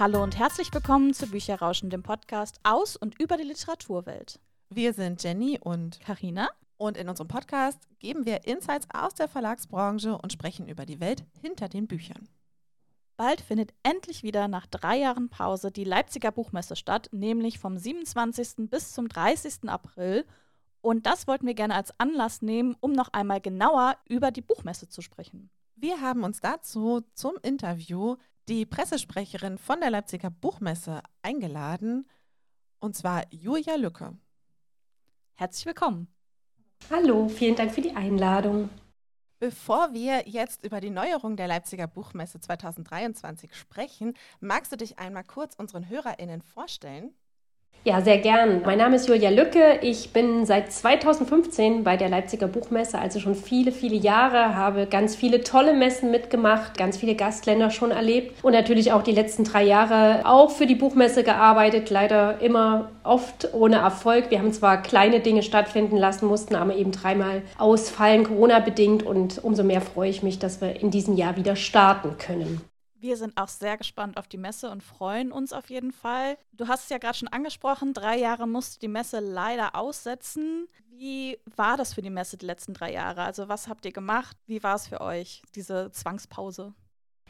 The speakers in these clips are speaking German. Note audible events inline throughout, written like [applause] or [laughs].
Hallo und herzlich willkommen zu Bücherrauschen, dem Podcast aus und über die Literaturwelt. Wir sind Jenny und Karina und in unserem Podcast geben wir Insights aus der Verlagsbranche und sprechen über die Welt hinter den Büchern. Bald findet endlich wieder nach drei Jahren Pause die Leipziger Buchmesse statt, nämlich vom 27. bis zum 30. April. Und das wollten wir gerne als Anlass nehmen, um noch einmal genauer über die Buchmesse zu sprechen. Wir haben uns dazu zum Interview die Pressesprecherin von der Leipziger Buchmesse eingeladen, und zwar Julia Lücke. Herzlich willkommen. Hallo, vielen Dank für die Einladung. Bevor wir jetzt über die Neuerung der Leipziger Buchmesse 2023 sprechen, magst du dich einmal kurz unseren HörerInnen vorstellen? Ja, sehr gern. Mein Name ist Julia Lücke. Ich bin seit 2015 bei der Leipziger Buchmesse, also schon viele, viele Jahre, habe ganz viele tolle Messen mitgemacht, ganz viele Gastländer schon erlebt und natürlich auch die letzten drei Jahre auch für die Buchmesse gearbeitet, leider immer oft ohne Erfolg. Wir haben zwar kleine Dinge stattfinden lassen, mussten aber eben dreimal ausfallen, Corona-bedingt und umso mehr freue ich mich, dass wir in diesem Jahr wieder starten können. Wir sind auch sehr gespannt auf die Messe und freuen uns auf jeden Fall. Du hast es ja gerade schon angesprochen, drei Jahre musste die Messe leider aussetzen. Wie war das für die Messe die letzten drei Jahre? Also was habt ihr gemacht? Wie war es für euch, diese Zwangspause?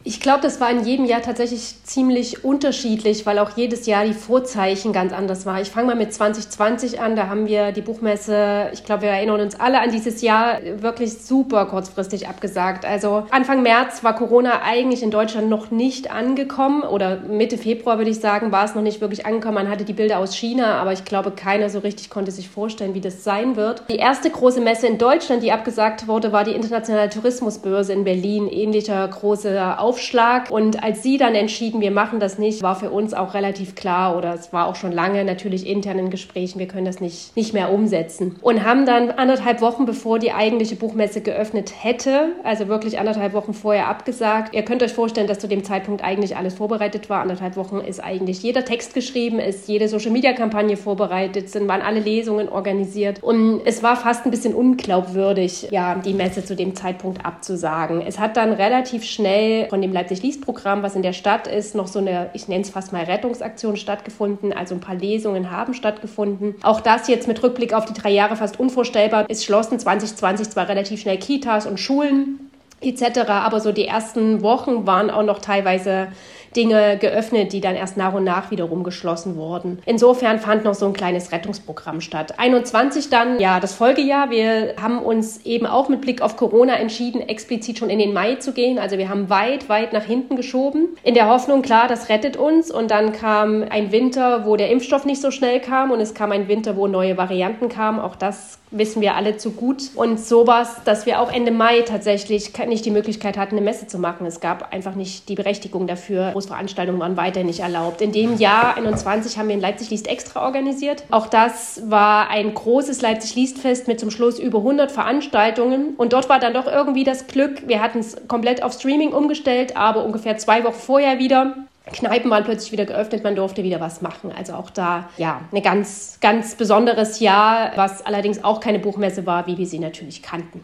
Ich glaube, das war in jedem Jahr tatsächlich ziemlich unterschiedlich, weil auch jedes Jahr die Vorzeichen ganz anders war. Ich fange mal mit 2020 an, da haben wir die Buchmesse, ich glaube, wir erinnern uns alle an dieses Jahr, wirklich super kurzfristig abgesagt. Also Anfang März war Corona eigentlich in Deutschland noch nicht angekommen oder Mitte Februar würde ich sagen, war es noch nicht wirklich angekommen. Man hatte die Bilder aus China, aber ich glaube, keiner so richtig konnte sich vorstellen, wie das sein wird. Die erste große Messe in Deutschland, die abgesagt wurde, war die Internationale Tourismusbörse in Berlin. Ähnlicher großer Aufschlag. Und als sie dann entschieden, wir machen das nicht, war für uns auch relativ klar oder es war auch schon lange natürlich intern in Gesprächen, wir können das nicht, nicht mehr umsetzen. Und haben dann anderthalb Wochen, bevor die eigentliche Buchmesse geöffnet hätte, also wirklich anderthalb Wochen vorher abgesagt. Ihr könnt euch vorstellen, dass zu dem Zeitpunkt eigentlich alles vorbereitet war. Anderthalb Wochen ist eigentlich jeder Text geschrieben, ist jede Social-Media-Kampagne vorbereitet, sind, waren alle Lesungen organisiert. Und es war fast ein bisschen unglaubwürdig, ja, die Messe zu dem Zeitpunkt abzusagen. Es hat dann relativ schnell von von dem Leipzig-Liest-Programm, was in der Stadt ist, noch so eine, ich nenne es fast mal Rettungsaktion stattgefunden. Also ein paar Lesungen haben stattgefunden. Auch das jetzt mit Rückblick auf die drei Jahre fast unvorstellbar. Es schlossen 2020 zwar relativ schnell Kitas und Schulen etc., aber so die ersten Wochen waren auch noch teilweise Dinge geöffnet, die dann erst nach und nach wiederum geschlossen wurden. Insofern fand noch so ein kleines Rettungsprogramm statt. 21 dann, ja, das Folgejahr. Wir haben uns eben auch mit Blick auf Corona entschieden, explizit schon in den Mai zu gehen. Also wir haben weit, weit nach hinten geschoben. In der Hoffnung, klar, das rettet uns. Und dann kam ein Winter, wo der Impfstoff nicht so schnell kam und es kam ein Winter, wo neue Varianten kamen. Auch das wissen wir alle zu gut. Und sowas, dass wir auch Ende Mai tatsächlich nicht die Möglichkeit hatten, eine Messe zu machen. Es gab einfach nicht die Berechtigung dafür. Großveranstaltungen waren weiter nicht erlaubt. In dem Jahr 21 haben wir in Leipzig Liest extra organisiert. Auch das war ein großes Leipzig Liestfest mit zum Schluss über 100 Veranstaltungen. Und dort war dann doch irgendwie das Glück, wir hatten es komplett auf Streaming umgestellt, aber ungefähr zwei Wochen vorher wieder Kneipen waren plötzlich wieder geöffnet, man durfte wieder was machen. Also auch da, ja, ein ganz, ganz besonderes Jahr, was allerdings auch keine Buchmesse war, wie wir sie natürlich kannten.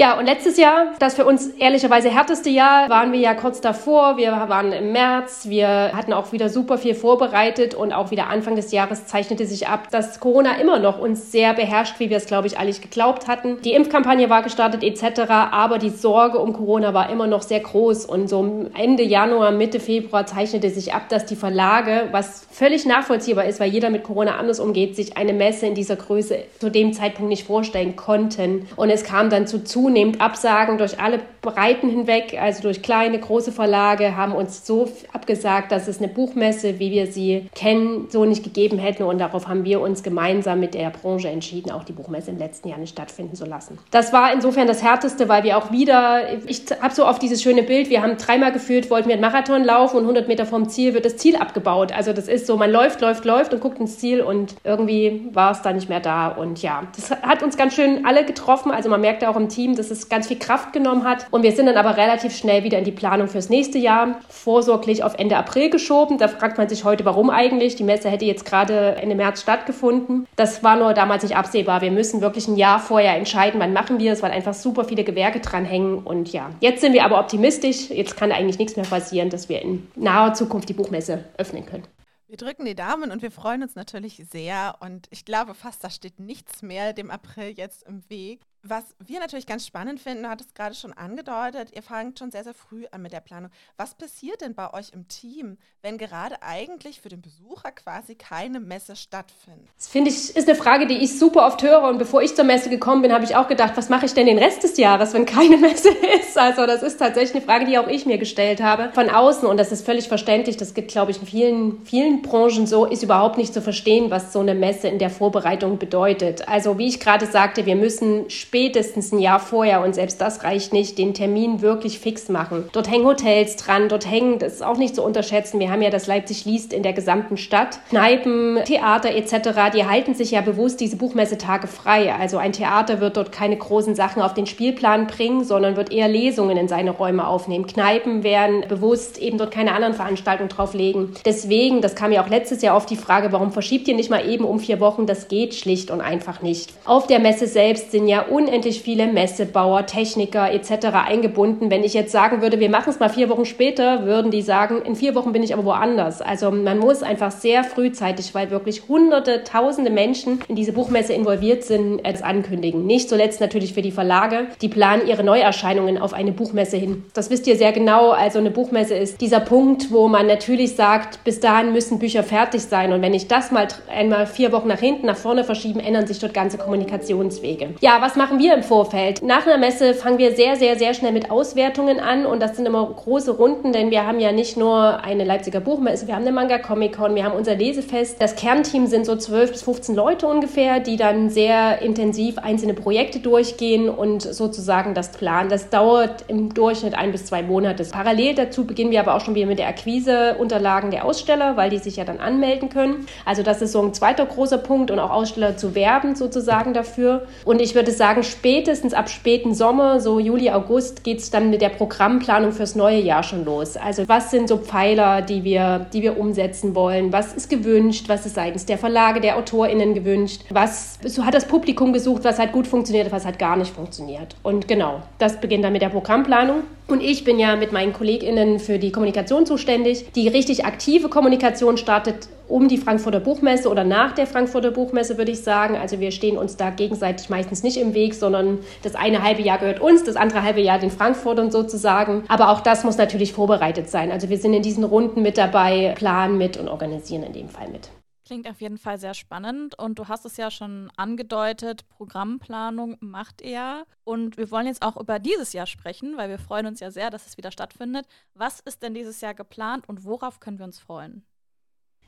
Ja, und letztes Jahr, das für uns ehrlicherweise härteste Jahr, waren wir ja kurz davor. Wir waren im März, wir hatten auch wieder super viel vorbereitet und auch wieder Anfang des Jahres zeichnete sich ab, dass Corona immer noch uns sehr beherrscht, wie wir es, glaube ich, alle geglaubt hatten. Die Impfkampagne war gestartet etc., aber die Sorge um Corona war immer noch sehr groß und so Ende Januar, Mitte Februar zeichnete sich ab, dass die Verlage, was völlig nachvollziehbar ist, weil jeder mit Corona anders umgeht, sich eine Messe in dieser Größe zu dem Zeitpunkt nicht vorstellen konnten. Und es kam dann zu zunehmend Absagen durch alle Breiten hinweg, also durch kleine, große Verlage, haben uns so abgesagt, dass es eine Buchmesse, wie wir sie kennen, so nicht gegeben hätten. Und darauf haben wir uns gemeinsam mit der Branche entschieden, auch die Buchmesse im letzten Jahr nicht stattfinden zu lassen. Das war insofern das Härteste, weil wir auch wieder, ich habe so oft dieses schöne Bild, wir haben dreimal geführt, wollten wir einen Marathon laufen und 100 Meter vom Ziel wird das Ziel abgebaut. Also das ist so, man läuft, läuft, läuft und guckt ins Ziel und irgendwie war es da nicht mehr da. Und ja, das hat uns ganz schön alle getroffen. Also man merkte auch im Team, dass es ganz viel Kraft genommen hat. Und wir sind dann aber relativ schnell wieder in die Planung fürs nächste Jahr, vorsorglich auf Ende April geschoben. Da fragt man sich heute, warum eigentlich? Die Messe hätte jetzt gerade Ende März stattgefunden. Das war nur damals nicht absehbar. Wir müssen wirklich ein Jahr vorher entscheiden, wann machen wir es, weil einfach super viele Gewerke dranhängen. Und ja, jetzt sind wir aber optimistisch. Jetzt kann eigentlich nichts mehr passieren, dass wir in naher Zukunft die Buchmesse öffnen können. Wir drücken die Daumen und wir freuen uns natürlich sehr. Und ich glaube fast, da steht nichts mehr dem April jetzt im Weg. Was wir natürlich ganz spannend finden, du hattest gerade schon angedeutet, ihr fangt schon sehr, sehr früh an mit der Planung. Was passiert denn bei euch im Team, wenn gerade eigentlich für den Besucher quasi keine Messe stattfindet? Das finde ich, ist eine Frage, die ich super oft höre. Und bevor ich zur Messe gekommen bin, habe ich auch gedacht, was mache ich denn den Rest des Jahres, wenn keine [laughs] Messe ist? Also das ist tatsächlich eine Frage, die auch ich mir gestellt habe von außen. Und das ist völlig verständlich. Das gibt, glaube ich, in vielen, vielen Branchen so, ist überhaupt nicht zu verstehen, was so eine Messe in der Vorbereitung bedeutet. Also wie ich gerade sagte, wir müssen spätestens ein Jahr vorher, und selbst das reicht nicht, den Termin wirklich fix machen. Dort hängen Hotels dran, dort hängen, das ist auch nicht zu unterschätzen, wir haben ja das Leipzig liest in der gesamten Stadt, Kneipen, Theater etc., die halten sich ja bewusst diese Buchmessetage frei. Also ein Theater wird dort keine großen Sachen auf den Spielplan bringen, sondern wird eher Lesungen in seine Räume aufnehmen. Kneipen werden bewusst eben dort keine anderen Veranstaltungen drauflegen. Deswegen, das kam ja auch letztes Jahr auf die Frage, warum verschiebt ihr nicht mal eben um vier Wochen? Das geht schlicht und einfach nicht. Auf der Messe selbst sind ja unendlich viele Messebauer, Techniker etc. eingebunden. Wenn ich jetzt sagen würde, wir machen es mal vier Wochen später, würden die sagen, in vier Wochen bin ich aber woanders. Also man muss einfach sehr frühzeitig, weil wirklich hunderte, tausende Menschen in diese Buchmesse involviert sind, es ankündigen. Nicht zuletzt natürlich für die Verlage, die planen ihre Neuerscheinungen auf eine Buchmesse hin. Das wisst ihr sehr genau. Also eine Buchmesse ist dieser Punkt, wo man natürlich sagt, bis dahin müssen Bücher fertig sein. Und wenn ich das mal einmal vier Wochen nach hinten, nach vorne verschieben, ändern sich dort ganze Kommunikationswege. Ja, was machen wir im Vorfeld? Nach einer Messe fangen wir sehr, sehr, sehr schnell mit Auswertungen an und das sind immer große Runden, denn wir haben ja nicht nur eine Leipziger Buchmesse, wir haben eine Manga Comic Con, wir haben unser Lesefest. Das Kernteam sind so 12 bis 15 Leute ungefähr, die dann sehr intensiv einzelne Projekte durchgehen und sozusagen das planen. Das dauert im Durchschnitt ein bis zwei Monate. Parallel dazu beginnen wir aber auch schon wieder mit der Akquise-Unterlagen der Aussteller, weil die sich ja dann anmelden können. Also das ist so ein zweiter großer Punkt und auch Aussteller zu werben sozusagen dafür. Und ich würde sagen, spätestens ab späten Sommer, so Juli, August, geht es dann mit der Programmplanung fürs neue Jahr schon los. Also was sind so Pfeiler, die wir, die wir umsetzen wollen? Was ist gewünscht? Was ist seitens der Verlage, der AutorInnen gewünscht? Was hat das Publikum gesucht? Was hat gut funktioniert? Was hat gar nicht funktioniert? Und genau, das beginnt dann mit der Programmplanung. Und ich bin ja mit meinen KollegInnen für die Kommunikation zuständig. Die richtig aktive Kommunikation startet um die Frankfurter Buchmesse oder nach der Frankfurter Buchmesse, würde ich sagen. Also wir stehen uns da gegenseitig meistens nicht im Weg, sondern das eine halbe Jahr gehört uns, das andere halbe Jahr den Frankfurtern sozusagen. Aber auch das muss natürlich vorbereitet sein. Also wir sind in diesen Runden mit dabei, planen mit und organisieren in dem Fall mit. Klingt auf jeden Fall sehr spannend und du hast es ja schon angedeutet, Programmplanung macht ihr. Und wir wollen jetzt auch über dieses Jahr sprechen, weil wir freuen uns ja sehr, dass es wieder stattfindet. Was ist denn dieses Jahr geplant und worauf können wir uns freuen?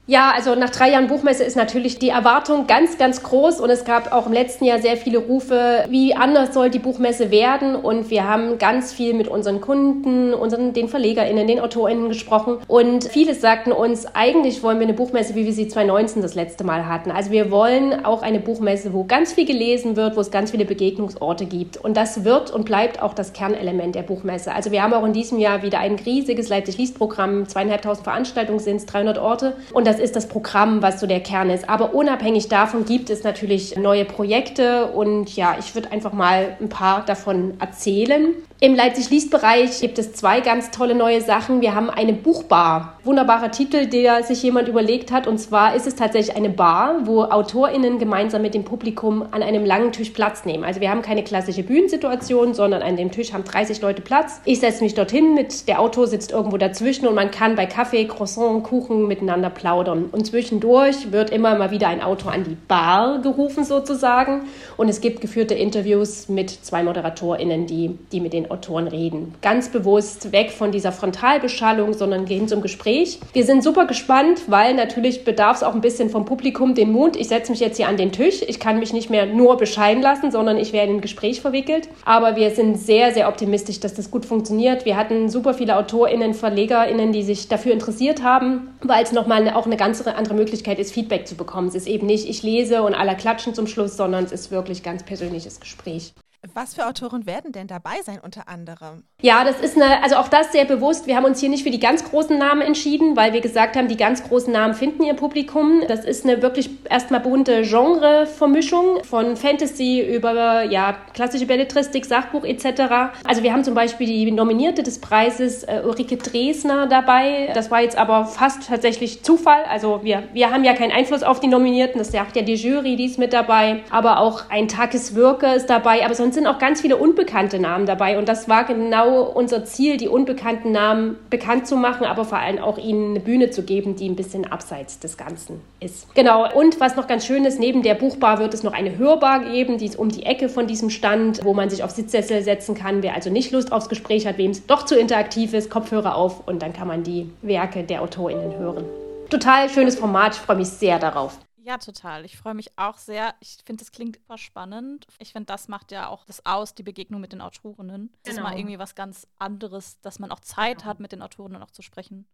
Ja, also nach drei Jahren Buchmesse ist natürlich die Erwartung ganz, ganz groß und es gab auch im letzten Jahr sehr viele Rufe, wie anders soll die Buchmesse werden und wir haben ganz viel mit unseren Kunden, unseren, den VerlegerInnen, den AutorInnen gesprochen und viele sagten uns, eigentlich wollen wir eine Buchmesse, wie wir sie 2019 das letzte Mal hatten. Also wir wollen auch eine Buchmesse, wo ganz viel gelesen wird, wo es ganz viele Begegnungsorte gibt und das wird und bleibt auch das Kernelement der Buchmesse. Also wir haben auch in diesem Jahr wieder ein riesiges Leipzig-Liest-Programm, zweieinhalbtausend Veranstaltungen sind es, 300 Orte und das ist das Programm, was so der Kern ist. Aber unabhängig davon gibt es natürlich neue Projekte und ja, ich würde einfach mal ein paar davon erzählen. Im Leipzig-Liest-Bereich gibt es zwei ganz tolle neue Sachen. Wir haben eine Buchbar. Wunderbarer Titel, der sich jemand überlegt hat. Und zwar ist es tatsächlich eine Bar, wo AutorInnen gemeinsam mit dem Publikum an einem langen Tisch Platz nehmen. Also wir haben keine klassische Bühnensituation, sondern an dem Tisch haben 30 Leute Platz. Ich setze mich dorthin mit, der Autor sitzt irgendwo dazwischen und man kann bei Kaffee, Croissant, Kuchen miteinander plaudern. Und zwischendurch wird immer mal wieder ein Autor an die Bar gerufen sozusagen. Und es gibt geführte Interviews mit zwei ModeratorInnen, die, die mit den Autoren reden. Ganz bewusst weg von dieser Frontalbeschallung, sondern gehen zum Gespräch. Wir sind super gespannt, weil natürlich bedarf es auch ein bisschen vom Publikum den Mut. Ich setze mich jetzt hier an den Tisch. Ich kann mich nicht mehr nur bescheiden lassen, sondern ich werde in ein Gespräch verwickelt. Aber wir sind sehr, sehr optimistisch, dass das gut funktioniert. Wir hatten super viele AutorInnen, VerlegerInnen, die sich dafür interessiert haben, weil es nochmal auch eine ganz andere Möglichkeit ist, Feedback zu bekommen. Es ist eben nicht, ich lese und alle klatschen zum Schluss, sondern es ist wirklich ganz persönliches Gespräch. Was für Autoren werden denn dabei sein unter anderem? Ja, das ist eine, also auch das sehr bewusst. Wir haben uns hier nicht für die ganz großen Namen entschieden, weil wir gesagt haben, die ganz großen Namen finden ihr Publikum. Das ist eine wirklich erstmal bunte Genre-Vermischung von Fantasy über ja, klassische Belletristik, Sachbuch etc. Also wir haben zum Beispiel die Nominierte des Preises äh, Ulrike Dresner dabei. Das war jetzt aber fast tatsächlich Zufall. Also wir, wir haben ja keinen Einfluss auf die Nominierten, das sagt ja die Jury, die ist mit dabei. Aber auch ein Takis Wirke ist dabei. Aber sonst sind auch ganz viele unbekannte Namen dabei. Und das war genau unser Ziel, die unbekannten Namen bekannt zu machen, aber vor allem auch ihnen eine Bühne zu geben, die ein bisschen abseits des Ganzen ist. Genau. Und was noch ganz schön ist, neben der Buchbar wird es noch eine Hörbar geben, die ist um die Ecke von diesem Stand, wo man sich auf Sitzsessel setzen kann. Wer also nicht Lust aufs Gespräch hat, wem es doch zu interaktiv ist, Kopfhörer auf und dann kann man die Werke der AutorInnen hören. Total schönes Format, ich freue mich sehr darauf. Ja, total. Ich freue mich auch sehr. Ich finde, das klingt super spannend. Ich finde, das macht ja auch das aus, die Begegnung mit den Autorinnen. Das genau. ist mal irgendwie was ganz anderes, dass man auch Zeit hat, mit den Autorinnen auch zu sprechen.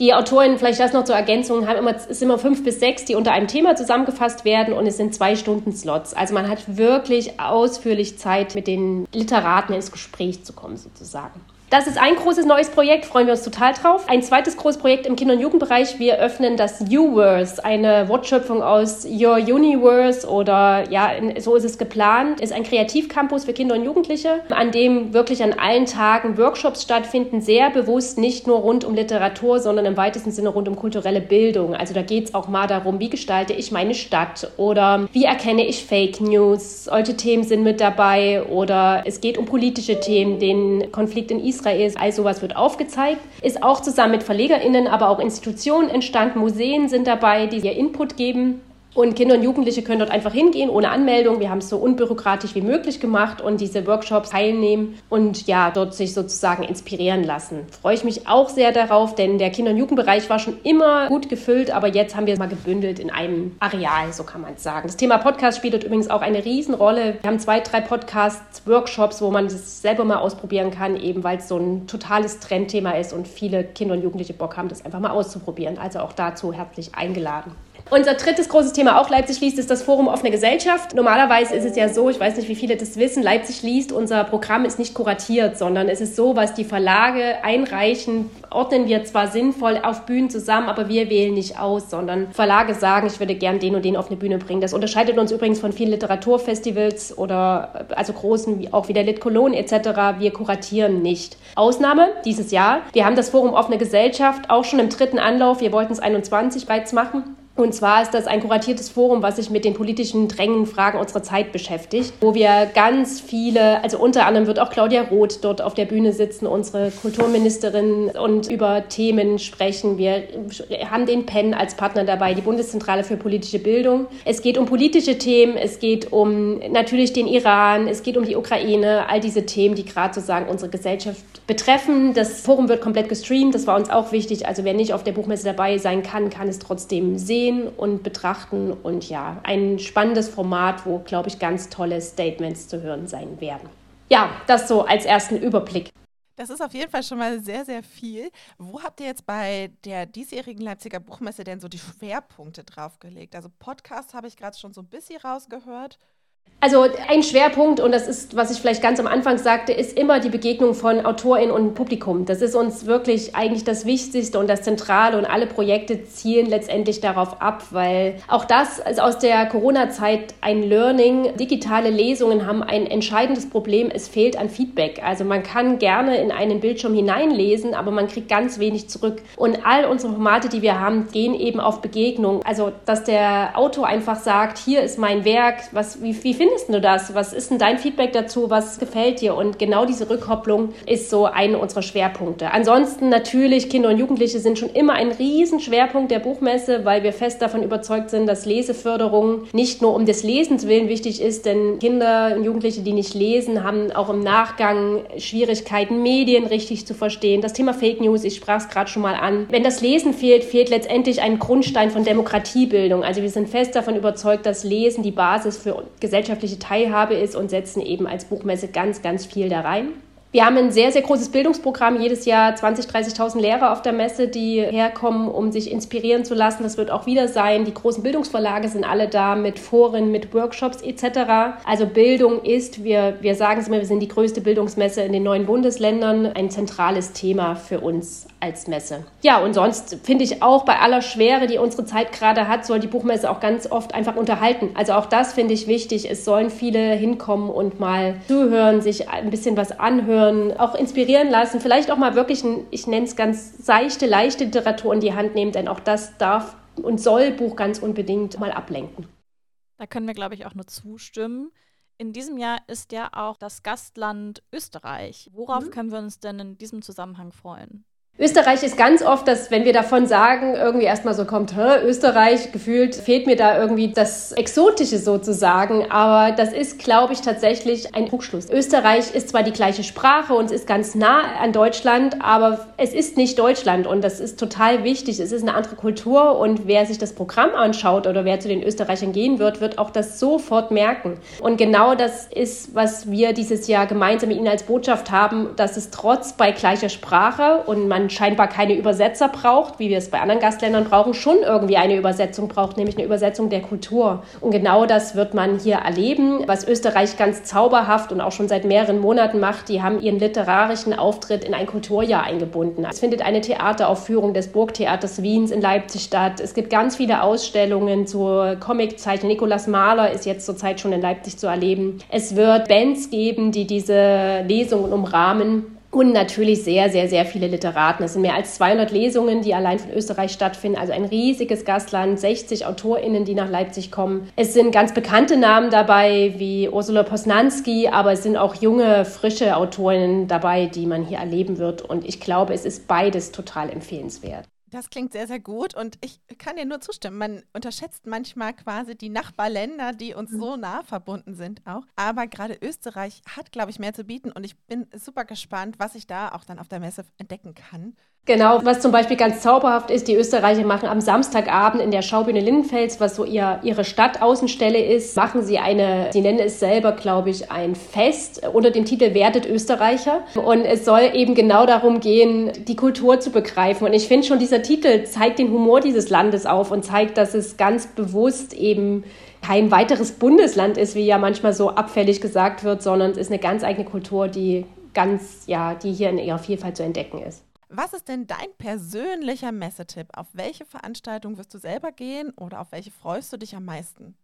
Die Autoren, vielleicht das noch zur Ergänzung, haben immer, es sind immer fünf bis sechs, die unter einem Thema zusammengefasst werden und es sind zwei Stunden Slots. Also man hat wirklich ausführlich Zeit, mit den Literaten ins Gespräch zu kommen, sozusagen. Das ist ein großes neues Projekt, freuen wir uns total drauf. Ein zweites großes Projekt im Kinder- und Jugendbereich. Wir öffnen das U-Verse, eine Wortschöpfung aus Your Universe oder ja, so ist es geplant. Ist ein Kreativcampus für Kinder und Jugendliche, an dem wirklich an allen Tagen Workshops stattfinden, sehr bewusst nicht nur rund um Literatur, sondern im weitesten Sinne rund um kulturelle Bildung. Also da geht es auch mal darum, wie gestalte ich meine Stadt oder wie erkenne ich Fake News. Solche Themen sind mit dabei oder es geht um politische Themen, den Konflikt in Israel Israels. All sowas wird aufgezeigt. Ist auch zusammen mit VerlegerInnen, aber auch Institutionen entstanden. Museen sind dabei, die ihr Input geben. Und Kinder und Jugendliche können dort einfach hingehen, ohne Anmeldung. Wir haben es so unbürokratisch wie möglich gemacht und diese Workshops teilnehmen und ja, dort sich sozusagen inspirieren lassen. Freue ich mich auch sehr darauf, denn der Kinder- und Jugendbereich war schon immer gut gefüllt, aber jetzt haben wir es mal gebündelt in einem Areal, so kann man es sagen. Das Thema Podcast spielt dort übrigens auch eine Riesenrolle. Wir haben zwei, drei Podcasts, Workshops, wo man das selber mal ausprobieren kann, eben weil es so ein totales Trendthema ist und viele Kinder und Jugendliche Bock haben, das einfach mal auszuprobieren. Also auch dazu herzlich eingeladen. Unser drittes großes Thema, auch Leipzig liest, ist das Forum Offene Gesellschaft. Normalerweise ist es ja so, ich weiß nicht, wie viele das wissen, Leipzig liest, unser Programm ist nicht kuratiert, sondern es ist so, was die Verlage einreichen, ordnen wir zwar sinnvoll auf Bühnen zusammen, aber wir wählen nicht aus, sondern Verlage sagen, ich würde gern den und den auf eine Bühne bringen. Das unterscheidet uns übrigens von vielen Literaturfestivals oder also großen, auch wie der Lit Cologne etc. Wir kuratieren nicht. Ausnahme dieses Jahr. Wir haben das Forum Offene Gesellschaft auch schon im dritten Anlauf. Wir wollten es 21 bereits machen. Und zwar ist das ein kuratiertes Forum, was sich mit den politischen drängen Fragen unserer Zeit beschäftigt, wo wir ganz viele, also unter anderem wird auch Claudia Roth dort auf der Bühne sitzen, unsere Kulturministerin, und über Themen sprechen. Wir haben den PEN als Partner dabei, die Bundeszentrale für politische Bildung. Es geht um politische Themen, es geht um natürlich den Iran, es geht um die Ukraine, all diese Themen, die gerade sozusagen unsere Gesellschaft betreffen. Das Forum wird komplett gestreamt, das war uns auch wichtig. Also wer nicht auf der Buchmesse dabei sein kann, kann es trotzdem sehen sehen und betrachten. Und ja, ein spannendes Format, wo, glaube ich, ganz tolle Statements zu hören sein werden. Ja, das so als ersten Überblick. Das ist auf jeden Fall schon mal sehr, sehr viel. Wo habt ihr jetzt bei der diesjährigen Leipziger Buchmesse denn so die Schwerpunkte draufgelegt? Also Podcast habe ich gerade schon so ein bisschen rausgehört. Also ein Schwerpunkt, und das ist, was ich vielleicht ganz am Anfang sagte, ist immer die Begegnung von Autorin und Publikum. Das ist uns wirklich eigentlich das Wichtigste und das Zentrale und alle Projekte zielen letztendlich darauf ab, weil auch das ist aus der Corona-Zeit ein Learning. Digitale Lesungen haben ein entscheidendes Problem, es fehlt an Feedback. Also man kann gerne in einen Bildschirm hineinlesen, aber man kriegt ganz wenig zurück. Und all unsere Formate, die wir haben, gehen eben auf Begegnung. Also dass der Autor einfach sagt, hier ist mein Werk, was, wie, wie findest findest du das? Was ist denn dein Feedback dazu? Was gefällt dir? Und genau diese Rückkopplung ist so einer unserer Schwerpunkte. Ansonsten natürlich, Kinder und Jugendliche sind schon immer ein Riesenschwerpunkt der Buchmesse, weil wir fest davon überzeugt sind, dass Leseförderung nicht nur um des Lesens willen wichtig ist, denn Kinder und Jugendliche, die nicht lesen, haben auch im Nachgang Schwierigkeiten, Medien richtig zu verstehen. Das Thema Fake News, ich sprach es gerade schon mal an. Wenn das Lesen fehlt, fehlt letztendlich ein Grundstein von Demokratiebildung. Also wir sind fest davon überzeugt, dass Lesen die Basis für gesellschaftliche gesellschaftliche Teilhabe ist und setzen eben als Buchmesse ganz, ganz viel da rein. Wir haben ein sehr, sehr großes Bildungsprogramm. Jedes Jahr 20.000, 30.000 Lehrer auf der Messe, die herkommen, um sich inspirieren zu lassen. Das wird auch wieder sein. Die großen Bildungsverlage sind alle da mit Foren, mit Workshops etc. Also Bildung ist, wir, wir sagen es immer, wir sind die größte Bildungsmesse in den neuen Bundesländern, ein zentrales Thema für uns als Messe. Ja, und sonst finde ich auch bei aller Schwere, die unsere Zeit gerade hat, soll die Buchmesse auch ganz oft einfach unterhalten. Also auch das finde ich wichtig. Es sollen viele hinkommen und mal zuhören, sich ein bisschen was anhören anhören, auch inspirieren lassen, vielleicht auch mal wirklich, ein, ich nenne es ganz seichte, leichte Literatur in die Hand nehmen, denn auch das darf und soll Buch ganz unbedingt mal ablenken. Da können wir, glaube ich, auch nur zustimmen. In diesem Jahr ist ja auch das Gastland Österreich. Worauf mhm. können wir uns denn in diesem Zusammenhang freuen? Österreich ist ganz oft, dass wenn wir davon sagen, irgendwie erstmal so kommt, Österreich, gefühlt fehlt mir da irgendwie das Exotische sozusagen. Aber das ist, glaube ich, tatsächlich ein Trugschluss. Österreich ist zwar die gleiche Sprache und es ist ganz nah an Deutschland, aber es ist nicht Deutschland und das ist total wichtig. Es ist eine andere Kultur und wer sich das Programm anschaut oder wer zu den Österreichern gehen wird, wird auch das sofort merken. Und genau das ist, was wir dieses Jahr gemeinsam mit Ihnen als Botschaft haben, dass es trotz bei gleicher Sprache und man scheinbar keine Übersetzer braucht, wie wir es bei anderen Gastländern brauchen, schon irgendwie eine Übersetzung braucht, nämlich eine Übersetzung der Kultur. Und genau das wird man hier erleben, was Österreich ganz zauberhaft und auch schon seit mehreren Monaten macht. Die haben ihren literarischen Auftritt in ein Kulturjahr eingebunden. Es findet eine Theateraufführung des Burgtheaters Wiens in Leipzig statt. Es gibt ganz viele Ausstellungen zur Comiczeichen. Nikolaus Mahler ist jetzt zurzeit schon in Leipzig zu erleben. Es wird Bands geben, die diese Lesungen umrahmen und natürlich sehr, sehr, sehr viele Literaten. Es sind mehr als 200 Lesungen, die allein von Österreich stattfinden. Also ein riesiges Gastland, 60 AutorInnen, die nach Leipzig kommen. Es sind ganz bekannte Namen dabei, wie Ursula Posnanski, aber es sind auch junge, frische AutorInnen dabei, die man hier erleben wird. Und ich glaube, es ist beides total empfehlenswert. Das klingt sehr, sehr gut und ich kann dir nur zustimmen. Man unterschätzt manchmal quasi die Nachbarländer, die uns mhm. so nah verbunden sind auch. Aber gerade Österreich hat, glaube ich, mehr zu bieten und ich bin super gespannt, was ich da auch dann auf der Messe entdecken kann. Genau, was zum Beispiel ganz zauberhaft ist, die Österreicher machen am Samstagabend in der Schaubühne Lindenfels, was so ihr, ihre Stadtaußenstelle ist, machen sie eine, sie nennen es selber, glaube ich, ein Fest unter dem Titel Werdet Österreicher. Und es soll eben genau darum gehen, die Kultur zu begreifen. Und ich finde schon, dieser Titel zeigt den Humor dieses Landes auf und zeigt, dass es ganz bewusst eben kein weiteres Bundesland ist, wie ja manchmal so abfällig gesagt wird, sondern es ist eine ganz eigene Kultur, die ganz, ja, die hier in ihrer Vielfalt zu entdecken ist. Was ist denn dein persönlicher Messetipp? Auf welche Veranstaltung wirst du selber gehen oder auf welche freust du dich am meisten?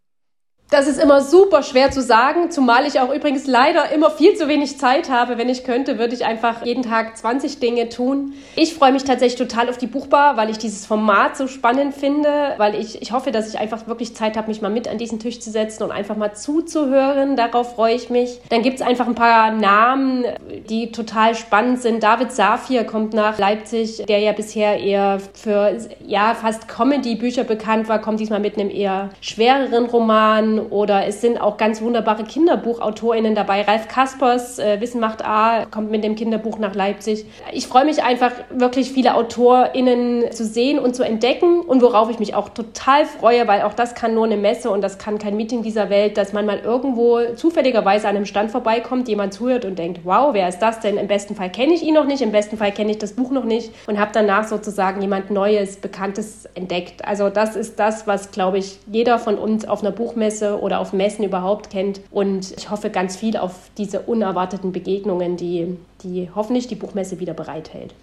Das ist immer super schwer zu sagen, zumal ich auch übrigens leider immer viel zu wenig Zeit habe. Wenn ich könnte, würde ich einfach jeden Tag 20 Dinge tun. Ich freue mich tatsächlich total auf die Buchbar, weil ich dieses Format so spannend finde, weil ich, ich hoffe, dass ich einfach wirklich Zeit habe, mich mal mit an diesen Tisch zu setzen und einfach mal zuzuhören. Darauf freue ich mich. Dann gibt es einfach ein paar Namen, die total spannend sind. David Safir kommt nach Leipzig, der ja bisher eher für ja fast Comedy-Bücher bekannt war, kommt diesmal mit einem eher schwereren Roman oder es sind auch ganz wunderbare KinderbuchautorInnen dabei. Ralf Kaspers, äh, Wissen macht A, kommt mit dem Kinderbuch nach Leipzig. Ich freue mich einfach, wirklich viele AutorInnen zu sehen und zu entdecken und worauf ich mich auch total freue, weil auch das kann nur eine Messe und das kann kein Meeting dieser Welt, dass man mal irgendwo zufälligerweise an einem Stand vorbeikommt, jemand zuhört und denkt, wow, wer ist das denn? Im besten Fall kenne ich ihn noch nicht, im besten Fall kenne ich das Buch noch nicht und habe danach sozusagen jemand Neues, Bekanntes entdeckt. Also das ist das, was, glaube ich, jeder von uns auf einer Buchmesse oder auf Messen überhaupt kennt. Und ich hoffe ganz viel auf diese unerwarteten Begegnungen, die, die hoffentlich die Buchmesse wieder bereithält.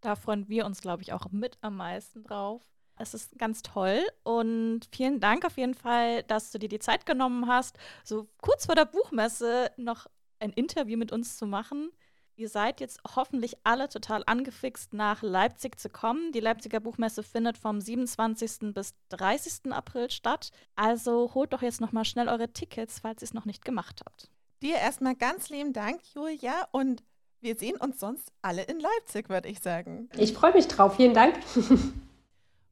Da freuen wir uns, glaube ich, auch mit am meisten drauf. Es ist ganz toll und vielen Dank auf jeden Fall, dass du dir die Zeit genommen hast, so kurz vor der Buchmesse noch ein Interview mit uns zu machen. Ihr seid jetzt hoffentlich alle total angefixt, nach Leipzig zu kommen. Die Leipziger Buchmesse findet vom 27. bis 30. April statt. Also holt doch jetzt nochmal schnell eure Tickets, falls ihr es noch nicht gemacht habt. Dir erstmal ganz lieben Dank, Julia. Und wir sehen uns sonst alle in Leipzig, würde ich sagen. Ich freue mich drauf. Vielen Dank. [laughs]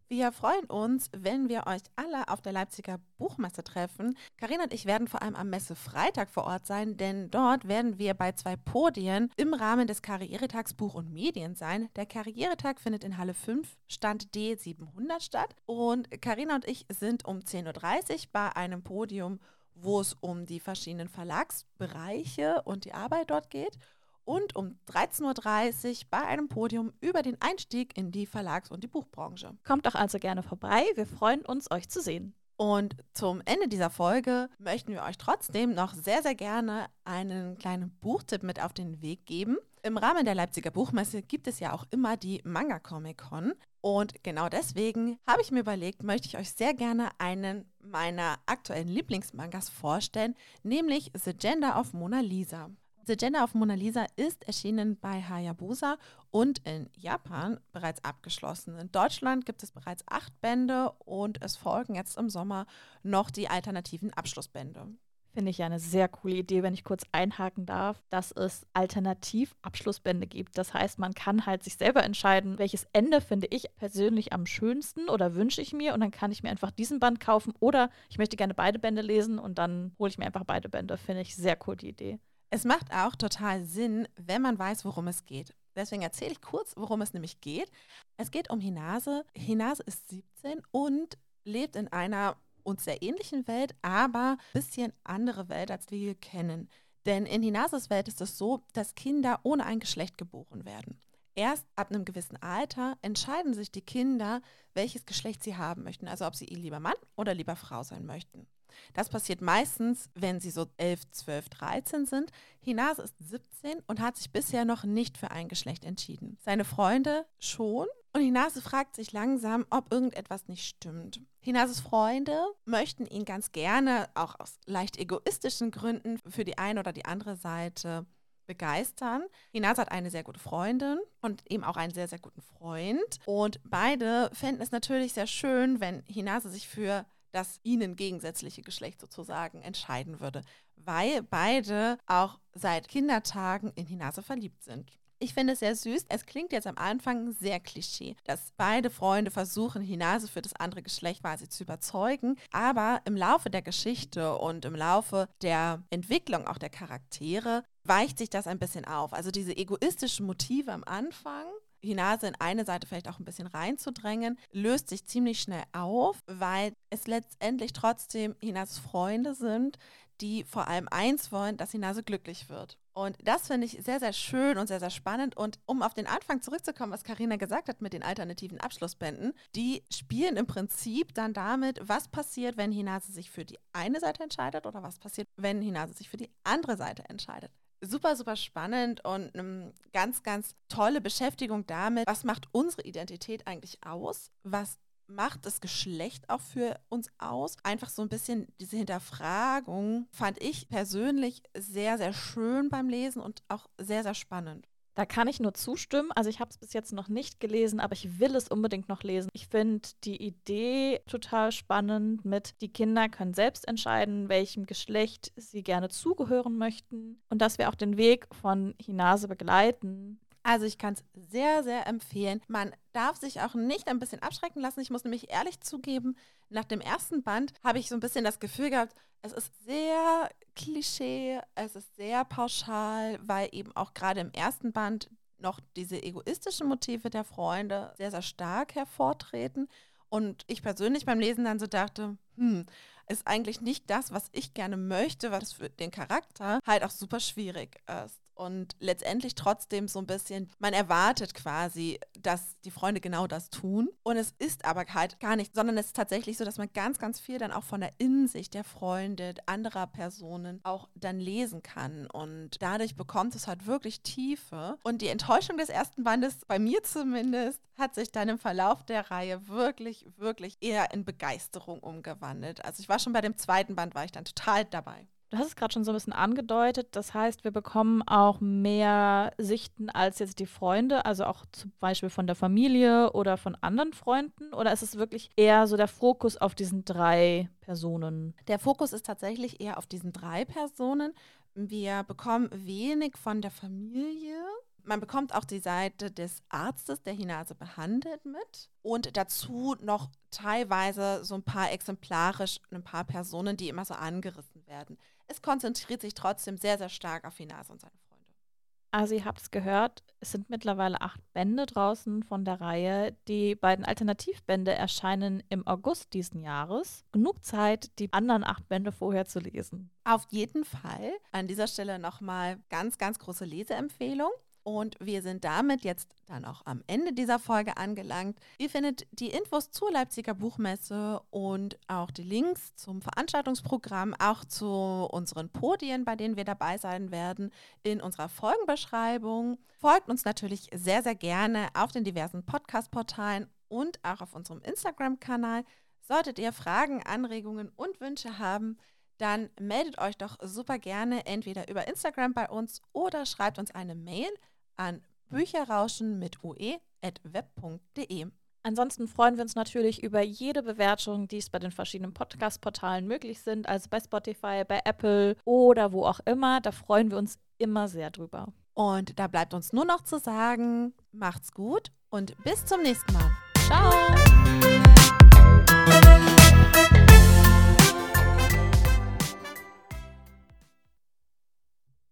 Wir freuen uns, wenn wir euch alle auf der Leipziger Buchmesse treffen. Karina und ich werden vor allem am Messe Freitag vor Ort sein, denn dort werden wir bei zwei Podien im Rahmen des Karrieretags Buch und Medien sein. Der Karrieretag findet in Halle 5, Stand D700 statt. Und Karina und ich sind um 10.30 Uhr bei einem Podium, wo es um die verschiedenen Verlagsbereiche und die Arbeit dort geht. Und um 13.30 Uhr bei einem Podium über den Einstieg in die Verlags- und die Buchbranche. Kommt doch also gerne vorbei. Wir freuen uns, euch zu sehen. Und zum Ende dieser Folge möchten wir euch trotzdem noch sehr, sehr gerne einen kleinen Buchtipp mit auf den Weg geben. Im Rahmen der Leipziger Buchmesse gibt es ja auch immer die Manga Comic Con. Und genau deswegen habe ich mir überlegt, möchte ich euch sehr gerne einen meiner aktuellen Lieblingsmangas vorstellen, nämlich The Gender of Mona Lisa. The Gender of Mona Lisa ist erschienen bei Hayabusa und in Japan bereits abgeschlossen. In Deutschland gibt es bereits acht Bände und es folgen jetzt im Sommer noch die alternativen Abschlussbände. Finde ich ja eine sehr coole Idee, wenn ich kurz einhaken darf, dass es alternativ Abschlussbände gibt. Das heißt, man kann halt sich selber entscheiden, welches Ende finde ich persönlich am schönsten oder wünsche ich mir und dann kann ich mir einfach diesen Band kaufen oder ich möchte gerne beide Bände lesen und dann hole ich mir einfach beide Bände. Finde ich sehr cool die Idee. Es macht auch total Sinn, wenn man weiß, worum es geht. Deswegen erzähle ich kurz, worum es nämlich geht. Es geht um Hinase. Hinase ist 17 und lebt in einer uns sehr ähnlichen Welt, aber ein bisschen andere Welt, als wir hier kennen. Denn in Hinases Welt ist es so, dass Kinder ohne ein Geschlecht geboren werden. Erst ab einem gewissen Alter entscheiden sich die Kinder, welches Geschlecht sie haben möchten, also ob sie lieber Mann oder lieber Frau sein möchten. Das passiert meistens, wenn sie so 11, 12, 13 sind. Hinase ist 17 und hat sich bisher noch nicht für ein Geschlecht entschieden. Seine Freunde schon. Und Hinase fragt sich langsam, ob irgendetwas nicht stimmt. Hinases Freunde möchten ihn ganz gerne, auch aus leicht egoistischen Gründen, für die eine oder die andere Seite begeistern. Hinase hat eine sehr gute Freundin und eben auch einen sehr, sehr guten Freund. Und beide fänden es natürlich sehr schön, wenn Hinase sich für das ihnen gegensätzliche Geschlecht sozusagen entscheiden würde, weil beide auch seit Kindertagen in Hinase verliebt sind. Ich finde es sehr süß. Es klingt jetzt am Anfang sehr klischee, dass beide Freunde versuchen, Hinase für das andere Geschlecht quasi zu überzeugen. Aber im Laufe der Geschichte und im Laufe der Entwicklung auch der Charaktere weicht sich das ein bisschen auf. Also diese egoistischen Motive am Anfang Hinase in eine Seite vielleicht auch ein bisschen reinzudrängen, löst sich ziemlich schnell auf, weil es letztendlich trotzdem Hinases Freunde sind, die vor allem eins wollen, dass Hinase glücklich wird. Und das finde ich sehr, sehr schön und sehr, sehr spannend. Und um auf den Anfang zurückzukommen, was Karina gesagt hat mit den alternativen Abschlussbänden, die spielen im Prinzip dann damit, was passiert, wenn Hinase sich für die eine Seite entscheidet oder was passiert, wenn Hinase sich für die andere Seite entscheidet super, super spannend und eine ganz, ganz tolle Beschäftigung damit, was macht unsere Identität eigentlich aus? Was macht das Geschlecht auch für uns aus? Einfach so ein bisschen diese Hinterfragung fand ich persönlich sehr, sehr schön beim Lesen und auch sehr, sehr spannend. Da kann ich nur zustimmen. Also ich habe es bis jetzt noch nicht gelesen, aber ich will es unbedingt noch lesen. Ich finde die Idee total spannend mit, die Kinder können selbst entscheiden, welchem Geschlecht sie gerne zugehören möchten und dass wir auch den Weg von Hinase begleiten. Also ich kann es sehr, sehr empfehlen. Man darf sich auch nicht ein bisschen abschrecken lassen. Ich muss nämlich ehrlich zugeben, nach dem ersten Band habe ich so ein bisschen das Gefühl gehabt, es ist sehr Klischee, es ist sehr pauschal, weil eben auch gerade im ersten Band noch diese egoistischen Motive der Freunde sehr, sehr stark hervortreten. Und ich persönlich beim Lesen dann so dachte, hm, ist eigentlich nicht das, was ich gerne möchte, was für den Charakter halt auch super schwierig ist und letztendlich trotzdem so ein bisschen, man erwartet quasi, dass die Freunde genau das tun. Und es ist aber halt gar nicht, sondern es ist tatsächlich so, dass man ganz, ganz viel dann auch von der Innensicht der Freunde, anderer Personen auch dann lesen kann. Und dadurch bekommt es halt wirklich Tiefe. Und die Enttäuschung des ersten Bandes, bei mir zumindest, hat sich dann im Verlauf der Reihe wirklich, wirklich eher in Begeisterung umgewandelt. Also ich war schon bei dem zweiten Band, war ich dann total dabei. Du hast es gerade schon so ein bisschen angedeutet. Das heißt, wir bekommen auch mehr Sichten als jetzt die Freunde, also auch zum Beispiel von der Familie oder von anderen Freunden? Oder ist es wirklich eher so der Fokus auf diesen drei Personen? Der Fokus ist tatsächlich eher auf diesen drei Personen. Wir bekommen wenig von der Familie. Man bekommt auch die Seite des Arztes, der Hinase behandelt, mit. Und dazu noch teilweise so ein paar exemplarisch, ein paar Personen, die immer so angerissen werden es konzentriert sich trotzdem sehr, sehr stark auf Hinase und seine Freunde. Also ihr habt es gehört, es sind mittlerweile acht Bände draußen von der Reihe. Die beiden Alternativbände erscheinen im August diesen Jahres. Genug Zeit, die anderen acht Bände vorher zu lesen. Auf jeden Fall. An dieser Stelle nochmal ganz, ganz große Leseempfehlung. Und wir sind damit jetzt dann auch am Ende dieser Folge angelangt. Ihr findet die Infos zur Leipziger Buchmesse und auch die Links zum Veranstaltungsprogramm, auch zu unseren Podien, bei denen wir dabei sein werden, in unserer Folgenbeschreibung. Folgt uns natürlich sehr, sehr gerne auf den diversen Podcast-Portalen und auch auf unserem Instagram-Kanal. Solltet ihr Fragen, Anregungen und Wünsche haben, dann meldet euch doch super gerne entweder über Instagram bei uns oder schreibt uns eine Mail an bücherrauschen mit ue.web.de. Ansonsten freuen wir uns natürlich über jede Bewertung, die es bei den verschiedenen Podcast-Portalen möglich sind, also bei Spotify, bei Apple oder wo auch immer. Da freuen wir uns immer sehr drüber. Und da bleibt uns nur noch zu sagen, macht's gut und bis zum nächsten Mal. Ciao!